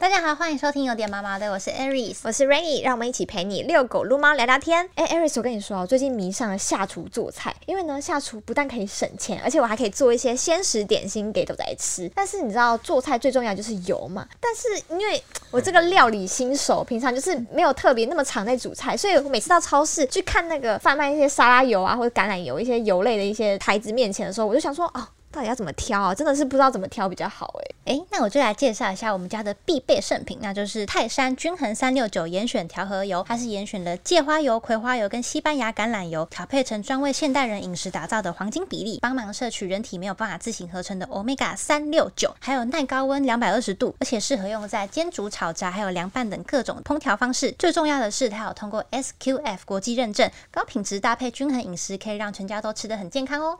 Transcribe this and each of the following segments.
大家好，欢迎收听有点妈妈的，我是 Aries，我是 Rainy，让我们一起陪你遛狗、撸猫、聊聊天。哎，Aries，我跟你说啊，最近迷上了下厨做菜，因为呢，下厨不但可以省钱，而且我还可以做一些鲜食点心给狗仔吃。但是你知道，做菜最重要就是油嘛。但是因为我这个料理新手，平常就是没有特别那么常在煮菜，所以我每次到超市去看那个贩卖一些沙拉油啊，或者橄榄油一些油类的一些牌子面前的时候，我就想说，哦。到底要怎么挑啊？真的是不知道怎么挑比较好哎哎，那我就来介绍一下我们家的必备圣品，那就是泰山均衡三六九严选调和油，它是严选了芥花油、葵花油跟西班牙橄榄油调配成专为现代人饮食打造的黄金比例，帮忙摄取人体没有办法自行合成的 omega 三六九，还有耐高温两百二十度，而且适合用在煎煮、炒炸还有凉拌等各种烹调方式。最重要的是，它有通过 SQF 国际认证，高品质搭配均衡饮食，可以让全家都吃得很健康哦。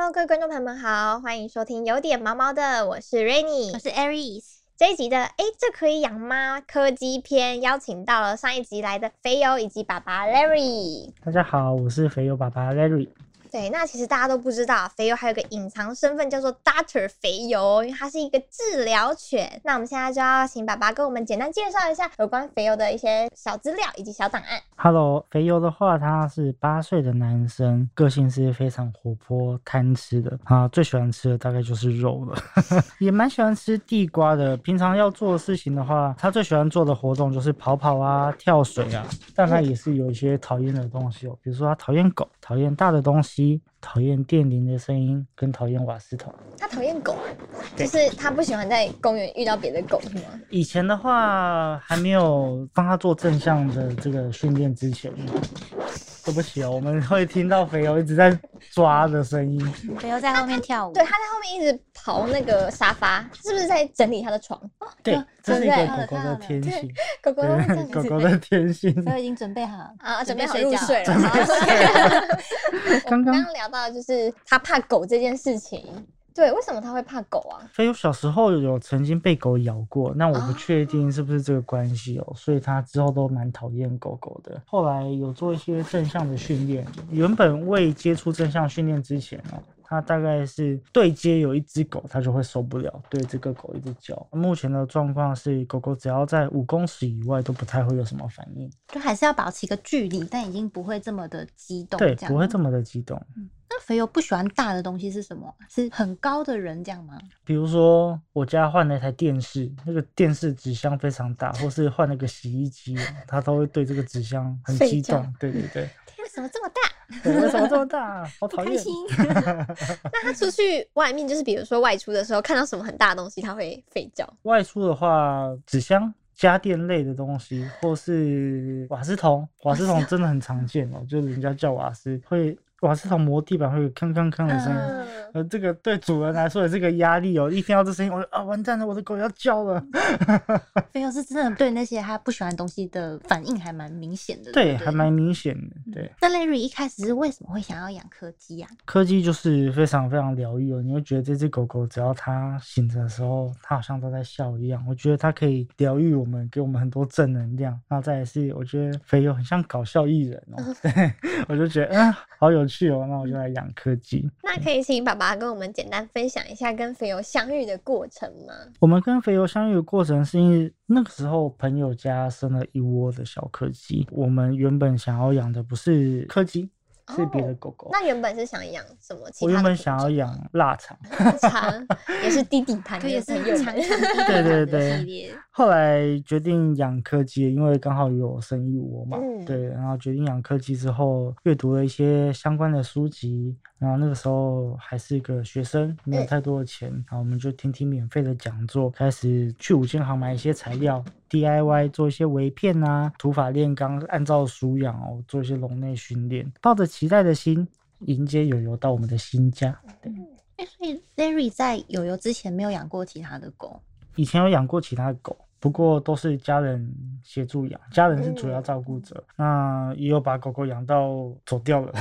Hello，各位观众朋友们好，欢迎收听有点毛毛的，我是 Rainy，我是 Aries。这一集的哎，这可以养吗？柯基篇邀请到了上一集来的肥油以及爸爸 Larry。大家好，我是肥油爸爸 Larry。对，那其实大家都不知道，肥油还有个隐藏身份叫做 Doctor 肥油，因为它是一个治疗犬。那我们现在就要请爸爸跟我们简单介绍一下有关肥油的一些小资料以及小档案。Hello，肥油的话，他是八岁的男生，个性是非常活泼、贪吃的啊，最喜欢吃的大概就是肉了，也蛮喜欢吃地瓜的。平常要做的事情的话，他最喜欢做的活动就是跑跑啊、跳水啊，但他也是有一些讨厌的东西哦，比如说他讨厌狗，讨厌大的东西。讨厌电铃的声音，跟讨厌瓦斯桶。他讨厌狗，就是他不喜欢在公园遇到别的狗，是吗？以前的话，还没有帮他做正向的这个训练之前。对不起哦，我们会听到肥油一直在抓的声音。肥油在后面跳舞，对，他在后面一直刨那个沙发，是不是在整理他的床？对，这是一个狗狗的天性。狗狗 狗狗的天性。都已经准备好啊，准备好入睡了。刚刚聊到就是他怕狗这件事情。对，为什么他会怕狗啊？所以我小时候有曾经被狗咬过，那我不确定是不是这个关系哦，所以他之后都蛮讨厌狗狗的。后来有做一些正向的训练，原本未接触正向训练之前哦，他大概是对接有一只狗，它就会受不了，对这个狗一直叫。目前的状况是，狗狗只要在五公尺以外都不太会有什么反应，就还是要保持一个距离，但已经不会这么的激动，对，不会这么的激动。那肥油不喜欢大的东西是什么？是很高的人这样吗？比如说我家换了一台电视，那个电视纸箱非常大，或是换了个洗衣机，它都会对这个纸箱很 激动。对对对。为什么这么大？为什么这么大？好讨厌。那他出去外面，就是比如说外出的时候，看到什么很大的东西，他会吠叫。外出的话，纸箱、家电类的东西，或是瓦斯桶，瓦斯桶真的很常见哦，就是人家叫瓦斯会。瓦斯桶磨地板会有铿铿铿的声音，呃，这个对主人来说也是个压力哦。一听到这声音，我啊，完蛋了，我的狗要叫了。菲欧是真的对那些他不喜欢东西的反应还蛮明显的，对，还蛮明显的。对。那 Larry 一开始是为什么会想要养柯基啊？柯基就是非常非常疗愈哦，你会觉得这只狗狗只要它醒着的时候，它好像都在笑一样。我觉得它可以疗愈我们，给我们很多正能量。然后再是，我觉得肥友很像搞笑艺人哦，对我就觉得嗯，好有。去哦，那我就来养柯基。那可以请爸爸跟我们简单分享一下跟肥油相遇的过程吗？我们跟肥油相遇的过程是因为那个时候朋友家生了一窝的小柯基，我们原本想要养的不是柯基。是别的狗狗。那原本是想养什么？我原本想要养 腊肠，肠也是弟弟盘，也是很有长长对对对。后来决定养柯基，因为刚好有生一窝嘛。对，然后决定养柯基之后，阅读了一些相关的书籍。然后那个时候还是一个学生，没有太多的钱，然后我们就听听免费的讲座，开始去五金行买一些材料，DIY 做一些围片啊，土法炼钢，按照鼠养哦，做一些笼内训练，抱着期待的心迎接友友到我们的新家。对，哎，所以 Larry 在友友之前没有养过其他的狗，以前有养过其他的狗。不过都是家人协助养，家人是主要照顾者。那也有把狗狗养到走掉了，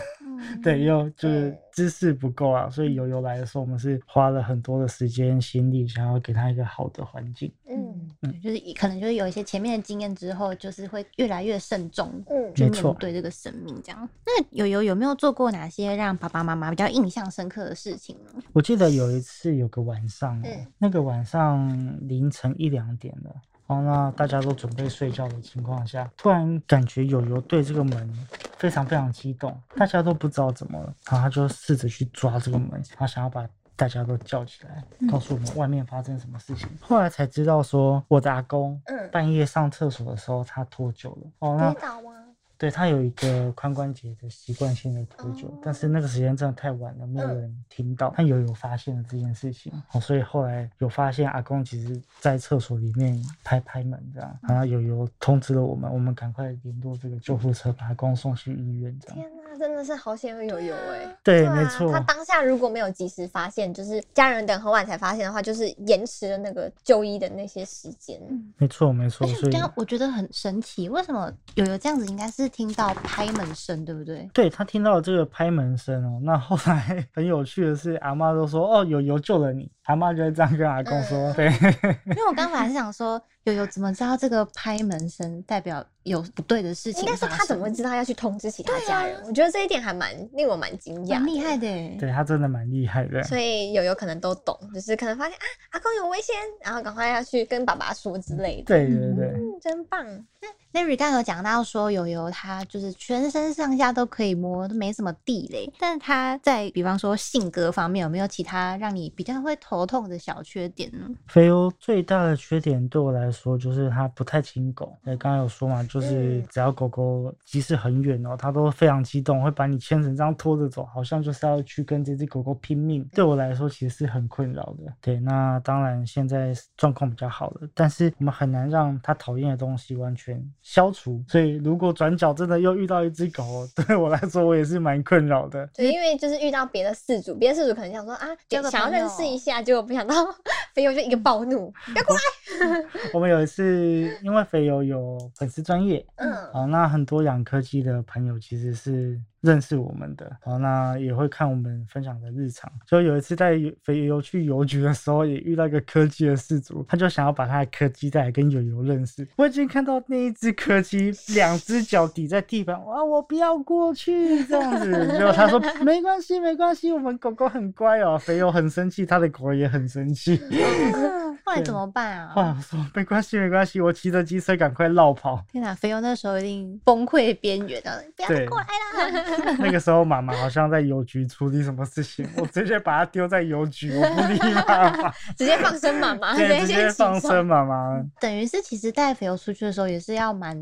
对，又就是知识不够啊，所以悠悠来的时候，我们是花了很多的时间心力，想要给他一个好的环境。嗯，嗯，就是可能就是有一些前面的经验之后，就是会越来越慎重，嗯，去面对这个生命这样。那有有有没有做过哪些让爸爸妈妈比较印象深刻的事情呢？我记得有一次有个晚上，那个晚上凌晨一两点了。然后呢大家都准备睡觉的情况下，突然感觉友友对这个门非常非常激动，大家都不知道怎么了，然后他就试着去抓这个门，他想要把大家都叫起来，告诉我们外面发生什么事情。后来才知道说，我的阿公半夜上厕所的时候他脱臼了。哦，那。对他有一个髋关节的习惯性的脱臼，但是那个时间真的太晚了，没有人听到。他有有发现了这件事情，哦，所以后来有发现阿公其实在厕所里面拍拍门这样，然后有有通知了我们，我们赶快联络这个救护车把阿公送去医院这样。天哪，真的是好险有有哎！对，没错。他当下如果没有及时发现，就是家人等很晚才发现的话，就是延迟了那个就医的那些时间。没错，没错。所以这样我觉得很神奇，为什么有有这样子？应该是。听到拍门声，对不对？对他听到这个拍门声哦，那 后来很有趣的是，阿妈都说哦，有油救了你。阿妈就会这样跟阿公说，对。因为我刚才是想说，悠悠怎么知道这个拍门声代表有不对的事情？应该是他怎么会知道要去通知其他家人？我觉得这一点还蛮令我蛮惊讶，蛮厉害的。对他真的蛮厉害的。所以友友可能都懂，就是可能发现啊，阿公有危险，然后赶快要去跟爸爸说之类的。对对对，嗯真棒。那 Larry 刚有讲到说，友友他就是全身上下都可以摸，都没什么地雷。但是他在比方说性格方面，有没有其他让你比较会头？头痛的小缺点呢？肥欧最大的缺点对我来说就是它不太亲狗。哎，刚刚有说嘛，就是只要狗狗即使很远哦，它都非常激动，会把你牵成这样拖着走，好像就是要去跟这只狗狗拼命。对我来说其实是很困扰的。对，那当然现在状况比较好了，但是我们很难让它讨厌的东西完全消除。所以如果转角真的又遇到一只狗，对我来说我也是蛮困扰的。对，因为就是遇到别的饲主，别的饲主可能想说啊，想要认识一下。结果不想到，肥油就一个暴怒，要过来。我们有一次，因为肥油有粉丝专业，嗯，好，那很多养柯基的朋友其实是。认识我们的，好，那也会看我们分享的日常。就有一次带肥油去邮局的时候，也遇到一个柯基的事主，他就想要把他的柯基带来跟友友认识。我已经看到那一只柯基两只脚抵在地板，哇，我不要过去这样子。结果他说没关系，没关系，我们狗狗很乖哦。肥油很生气，他的狗也很生气。后来怎么办啊？后来我说没关系，没关系，我骑着机车赶快绕跑。天哪，肥油那时候一定崩溃边缘了，不要过来啦。那个时候，妈妈好像在邮局处理什么事情，我直接把它丢在邮局，我不理妈妈，直接放生妈妈，直接放生妈妈。等于是，其实带肥油出去的时候，也是要蛮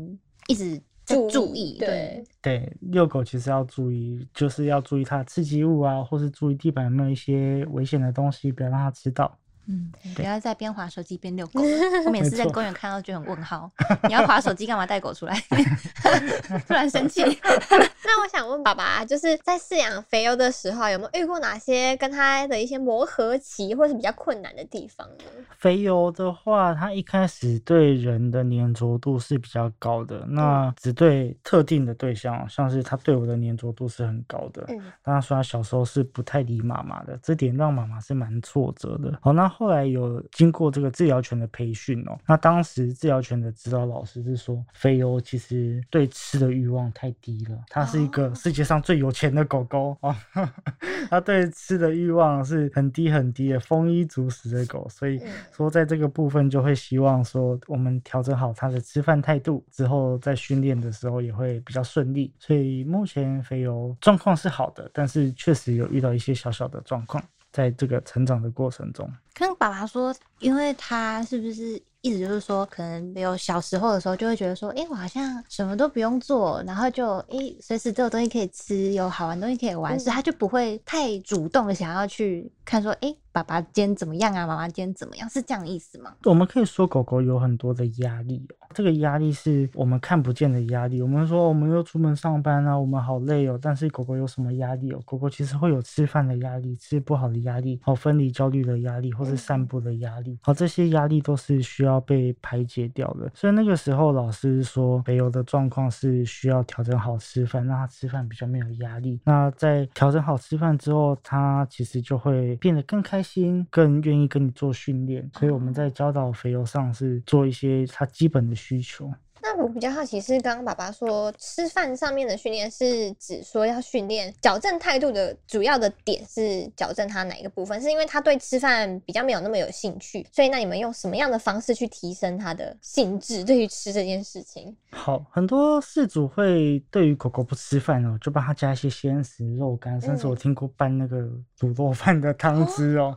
一直注注意，对对，遛狗其实要注意，就是要注意它刺激物啊，或是注意地板有没有一些危险的东西，不要让它吃到。嗯，不要再边滑手机边遛狗。我每次在公园看到就很问号，你要滑手机 干嘛带狗出来？突然生气。那我想问爸爸，就是在饲养肥油的时候，有没有遇过哪些跟他的一些磨合期，或是比较困难的地方呢？肥油的话，它一开始对人的粘着度是比较高的，那只对特定的对象，像是它对我的粘着度是很高的。嗯，当然说他小时候是不太理妈妈的，这点让妈妈是蛮挫折的。好，那。后来有经过这个治疗犬的培训哦，那当时治疗犬的指导老师是说，菲欧其实对吃的欲望太低了，它是一个世界上最有钱的狗狗哦，它对吃的欲望是很低很低的，丰衣足食的狗，所以说在这个部分就会希望说，我们调整好它的吃饭态度之后，在训练的时候也会比较顺利。所以目前肥欧状况是好的，但是确实有遇到一些小小的状况。在这个成长的过程中，跟爸爸说，因为他是不是一直就是说，可能有小时候的时候就会觉得说，哎，我好像什么都不用做，然后就哎，随时都有东西可以吃，有好玩东西可以玩，所以他就不会太主动的想要去看说，哎。爸爸今天怎么样啊？妈妈今天怎么样？是这样意思吗？我们可以说狗狗有很多的压力哦，这个压力是我们看不见的压力。我们说我们又出门上班啊，我们好累哦。但是狗狗有什么压力哦？狗狗其实会有吃饭的压力、吃不好的压力、好分离焦虑的压力，或是散步的压力。好，这些压力都是需要被排解掉的。所以那个时候老师说，北欧的状况是需要调整好吃饭，让它吃饭比较没有压力。那在调整好吃饭之后，它其实就会变得更开。开心，更愿意跟你做训练。所以我们在教导肥油上是做一些他基本的需求。那我比较好奇是，刚刚爸爸说吃饭上面的训练是指说要训练矫正态度的主要的点是矫正他哪一个部分？是因为他对吃饭比较没有那么有兴趣，所以那你们用什么样的方式去提升他的兴致对于吃这件事情？好，很多事主会对于狗狗不吃饭哦，就帮他加一些鲜食、肉干，甚至我听过拌那个卤肉饭的汤汁哦。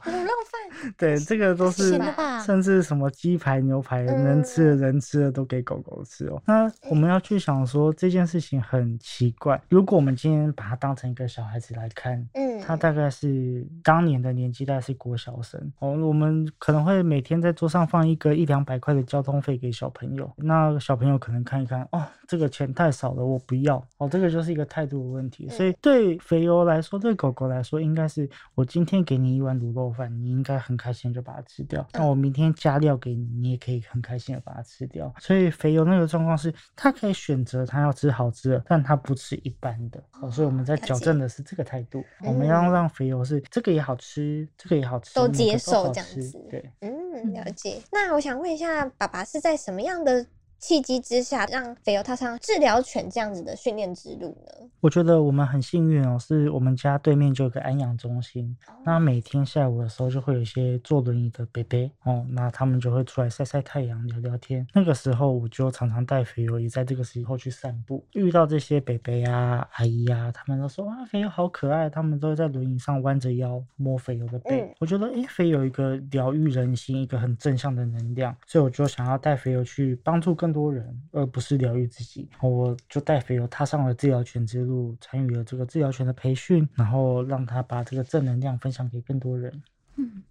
对，这个都是，甚至什么鸡排、牛排，能吃的人吃的都给狗狗。吃哦，那我们要去想说这件事情很奇怪。如果我们今天把它当成一个小孩子来看，嗯，他大概是当年的年纪，大概是国小生哦。我们可能会每天在桌上放一个一两百块的交通费给小朋友，那小朋友可能看一看，哦，这个钱太少了，我不要哦。这个就是一个态度的问题。所以对肥油来说，对狗狗来说，应该是我今天给你一碗卤肉饭，你应该很开心就把它吃掉。那我明天加料给你，你也可以很开心的把它吃掉。所以肥油那个。状况是，他可以选择他要吃好吃的，但他不吃一般的。哦，所以我们在矫正的是这个态度。我们要让肥油是这个也好吃，这个也好吃，都接受这样子。对，嗯，了解。那我想问一下，爸爸是在什么样的？契机之下，让肥油踏上治疗犬这样子的训练之路呢？我觉得我们很幸运哦，是我们家对面就有个安养中心，那每天下午的时候就会有一些坐轮椅的北北哦，那他们就会出来晒晒太阳、聊聊天。那个时候我就常常带肥油也在这个时候去散步，遇到这些北北啊、阿姨啊，他们都说啊，肥油好可爱，他们都在轮椅上弯着腰摸肥油的背。我觉得哎，肥油一个疗愈人心、一个很正向的能量，所以我就想要带肥油去帮助更。多人，而不是疗愈自己。我就带肥油踏上了治疗犬之路，参与了这个治疗犬的培训，然后让他把这个正能量分享给更多人。嗯，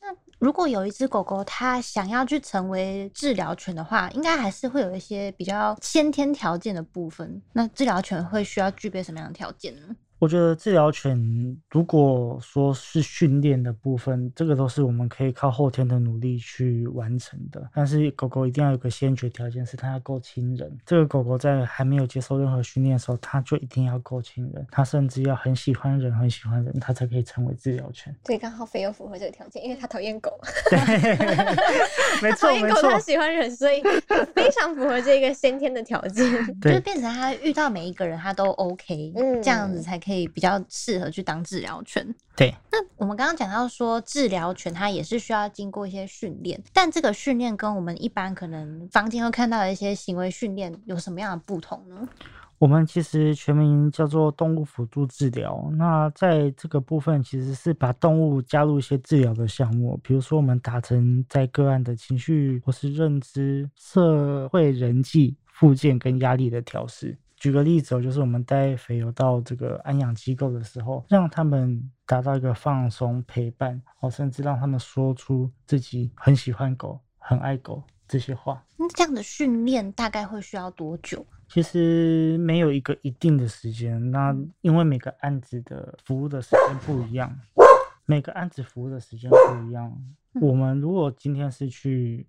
那如果有一只狗狗，它想要去成为治疗犬的话，应该还是会有一些比较先天条件的部分。那治疗犬会需要具备什么样的条件呢？我觉得治疗犬如果说是训练的部分，这个都是我们可以靠后天的努力去完成的。但是狗狗一定要有个先决条件，是它要够亲人。这个狗狗在还没有接受任何训练的时候，它就一定要够亲人。它甚至要很喜欢人，很喜欢人，它才可以成为治疗犬。对，刚好肥又符合这个条件，因为它讨厌狗。对，没 错，没错。它喜欢人，所以 非常符合这个先天的条件。就是变成它遇到每一个人，它都 OK，嗯，这样子才。可以比较适合去当治疗犬。对，那我们刚刚讲到说，治疗犬它也是需要经过一些训练，但这个训练跟我们一般可能房间会看到的一些行为训练有什么样的不同呢？我们其实全名叫做动物辅助治疗。那在这个部分，其实是把动物加入一些治疗的项目，比如说我们达成在个案的情绪或是认知、社会人际、附件跟压力的调试。举个例子哦，就是我们带肥油到这个安养机构的时候，让他们达到一个放松陪伴哦，甚至让他们说出自己很喜欢狗、很爱狗这些话。那这样的训练大概会需要多久？其实没有一个一定的时间，那因为每个案子的服务的时间不一样，每个案子服务的时间不一样。我们如果今天是去。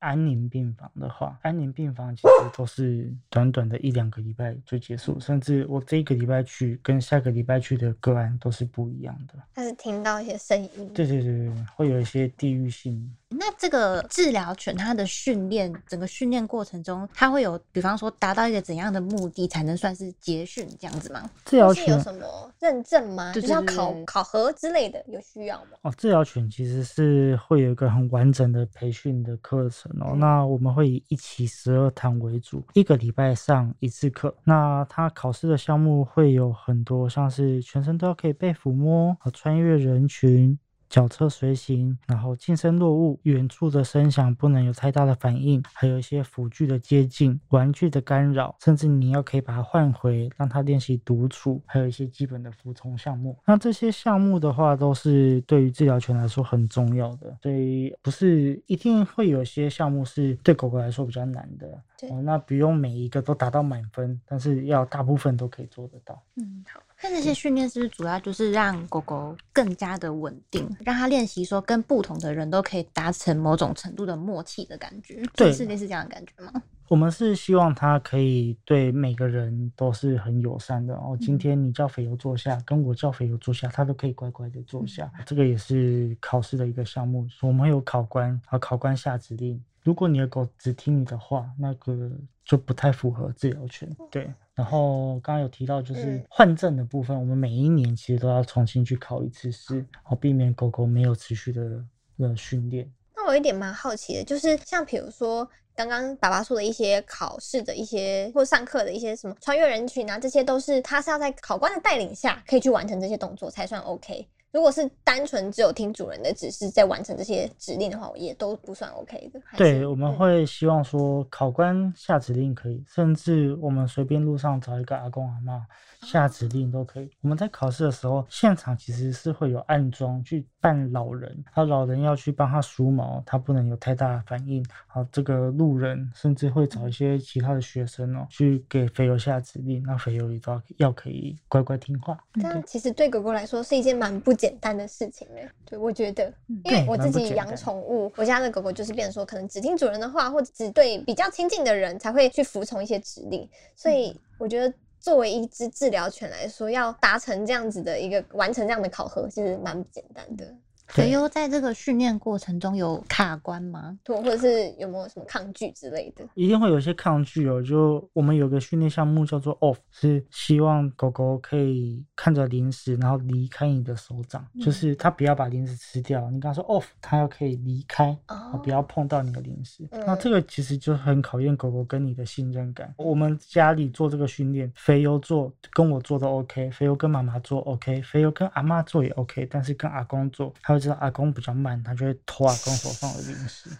安宁病房的话，安宁病房其实都是短短的一两个礼拜就结束，甚至我这个礼拜去跟下个礼拜去的个案都是不一样的。但是听到一些声音，对对对对，会有一些地域性。那这个治疗犬它的训练，整个训练过程中，它会有，比方说达到一个怎样的目的才能算是结训这样子吗？治疗犬有什么认证吗？就是要考考核之类的，有需要吗？哦，治疗犬其实是会有一个很完整的培训的课程哦。那我们会以一期十二堂为主，一个礼拜上一次课。那它考试的项目会有很多，像是全身都要可以被抚摸和穿越人群。脚侧随行，然后近身落物，远处的声响不能有太大的反应，还有一些辅具的接近，玩具的干扰，甚至你要可以把它换回，让它练习独处，还有一些基本的服从项目。那这些项目的话，都是对于治疗犬来说很重要的，所以不是一定会有些项目是对狗狗来说比较难的。哦，那不用每一个都达到满分，但是要大部分都可以做得到。嗯，好。那这些训练是不是主要就是让狗狗更加的稳定，让它练习说跟不同的人都可以达成某种程度的默契的感觉？对，是类似这样的感觉吗？我们是希望它可以对每个人都是很友善的。哦，今天你叫肥油坐下，跟我叫肥油坐下，它都可以乖乖的坐下。这个也是考试的一个项目，我们有考官，啊，考官下指令。如果你的狗只听你的话，那个就不太符合治疗权。对，然后刚刚有提到就是换证的部分，我们每一年其实都要重新去考一次试，好避免狗狗没有持续的呃训练。那我有一点蛮好奇的，就是像比如说刚刚爸爸说的一些考试的一些或上课的一些什么穿越人群啊，这些都是他是要在考官的带领下可以去完成这些动作才算 OK。如果是单纯只有听主人的指示在完成这些指令的话，我也都不算 OK 的。对，我们会希望说考官下指令可以，甚至我们随便路上找一个阿公阿妈。下指令都可以。我们在考试的时候，现场其实是会有暗装去扮老人，他老人要去帮他梳毛，他不能有太大的反应。好，这个路人甚至会找一些其他的学生哦，去给肥油下指令，那肥油也都要要可以乖乖听话。这样其实对狗狗来说是一件蛮不简单的事情呢。对，我觉得，因为我自己养宠物，我家的狗狗就是变成说，可能只听主人的话，或者只对比较亲近的人才会去服从一些指令，所以我觉得。作为一只治疗犬来说，要达成这样子的一个完成这样的考核，其实蛮不简单的。肥优在这个训练过程中有卡关吗？对，或者是有没有什么抗拒之类的？一定会有一些抗拒哦。就我们有个训练项目叫做 Off，是希望狗狗可以看着零食，然后离开你的手掌，就是它不要把零食吃掉。你跟它说 Off，它要可以离开，不要碰到你的零食。那这个其实就很考验狗狗跟你的信任感。我们家里做这个训练，肥优做跟我做都 OK，肥优跟妈妈做 OK，肥优跟阿妈做也 OK，但是跟阿公做，他会知道阿公比较慢，他就会偷阿公手上的零食，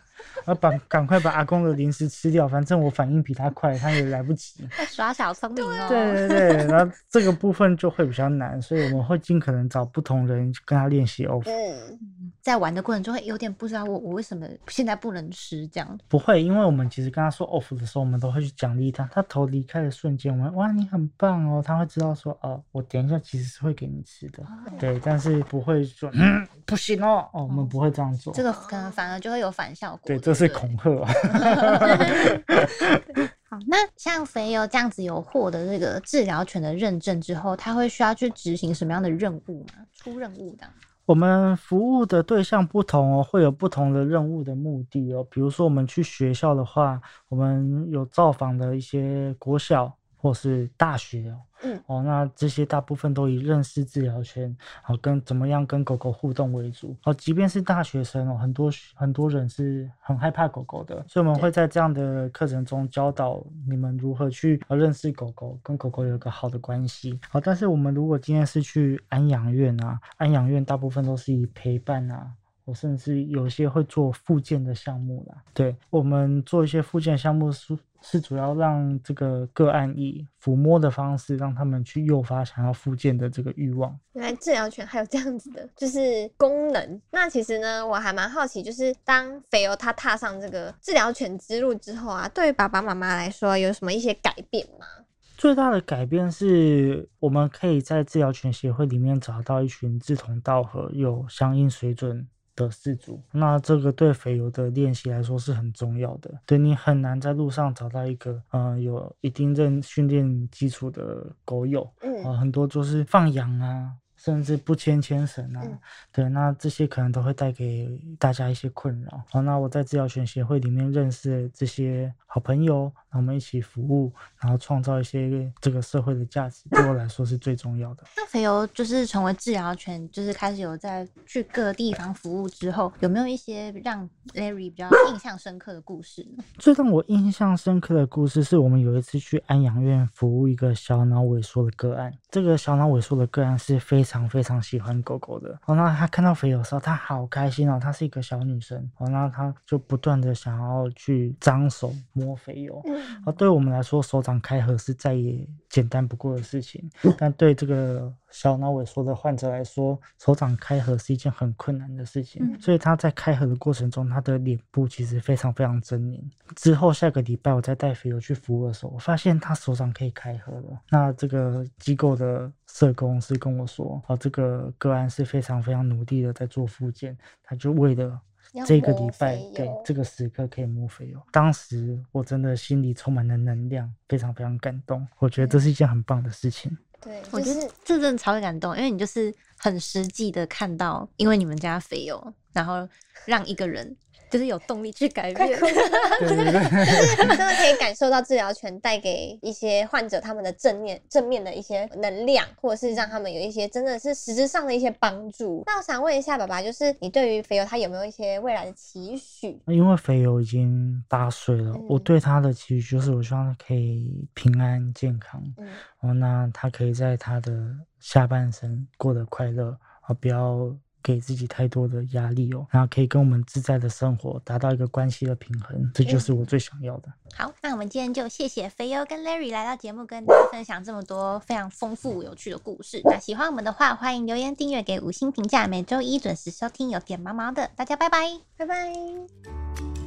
要把赶快把阿公的零食吃掉。反正我反应比他快，他也来不及。耍小聪明哦。对对对，然后这个部分就会比较难，所以我们会尽可能找不同人跟他练习哦。在玩的过程中会有点不知道我我为什么现在不能吃这样。不会，因为我们其实跟他说 off 的时候，我们都会去奖励他。他头离开的瞬间，我们哇你很棒哦，他会知道说哦，我等一下其实是会给你吃的。对，但是不会说嗯不行哦哦，我们不会这样做。这个可能反而就会有反效果。对，这是恐吓。好，那像肥油这样子有获得这个治疗犬的认证之后，他会需要去执行什么样的任务吗？出任务的？我们服务的对象不同哦，会有不同的任务的目的哦。比如说，我们去学校的话，我们有造访的一些国小。或是大学哦，嗯哦，那这些大部分都以认识治疗圈，好跟怎么样跟狗狗互动为主。哦，即便是大学生哦，很多很多人是很害怕狗狗的，所以我们会在这样的课程中教导你们如何去认识狗狗，跟狗狗有个好的关系。好，但是我们如果今天是去安养院啊，安养院大部分都是以陪伴啊。我甚至有些会做附件的项目啦。对我们做一些附件项目是是主要让这个个案以抚摸的方式，让他们去诱发想要附件的这个欲望。原来治疗犬还有这样子的，就是功能。那其实呢，我还蛮好奇，就是当肥油他踏上这个治疗犬之路之后啊，对于爸爸妈妈来说，有什么一些改变吗？最大的改变是我们可以在治疗犬协会里面找到一群志同道合、有相应水准。的四组，那这个对肥油的练习来说是很重要的。对你很难在路上找到一个，嗯，有一定认训练基础的狗友，啊，很多就是放养啊。甚至不牵牵绳啊，对，那这些可能都会带给大家一些困扰。好，那我在治疗犬协会里面认识这些好朋友，那我们一起服务，然后创造一些这个社会的价值，对我来说是最重要的。那肥油就是成为治疗犬，就是开始有在去各个地方服务之后，有没有一些让 Larry 比较印象深刻的故事呢？最让我印象深刻的故事是我们有一次去安养院服务一个小脑萎缩的个案，这个小脑萎缩的个案是非常。非常喜欢狗狗的，哦，那他看到肥油的时候，他好开心哦。她是一个小女生，哦，那他就不断的想要去张手摸肥友。哦，对我们来说，手掌开合是再也简单不过的事情，但对这个。小脑萎缩的患者来说，手掌开合是一件很困难的事情，所以他在开合的过程中，他的脸部其实非常非常狰狞。之后下个礼拜我再带肥友去服务的时候，我发现他手掌可以开合了。那这个机构的社工是跟我说，哦，这个个案是非常非常努力的在做复健，他就为了。这个礼拜对这个时刻可以摸肥油。当时我真的心里充满了能量，非常非常感动。我觉得这是一件很棒的事情。对，我觉得这真的超感动，因为你就是很实际的看到，因为你们家肥油，然后让一个人。就是有动力去改变，就是 真的可以感受到治疗权带给一些患者他们的正面正面的一些能量，或者是让他们有一些真的是实质上的一些帮助。那我想问一下爸爸，就是你对于肥油他有没有一些未来的期许？因为肥油已经八岁了，我对他的期许就是我希望他可以平安健康，哦，那他可以在他的下半生过得快乐，啊，不要。给自己太多的压力哦，然后可以跟我们自在的生活，达到一个关系的平衡，这就是我最想要的。好，那我们今天就谢谢肥优跟 Larry 来到节目，跟大家分享这么多非常丰富有趣的故事。那喜欢我们的话，欢迎留言订阅，给五星评价。每周一准时收听有点毛毛的，大家拜拜，拜拜。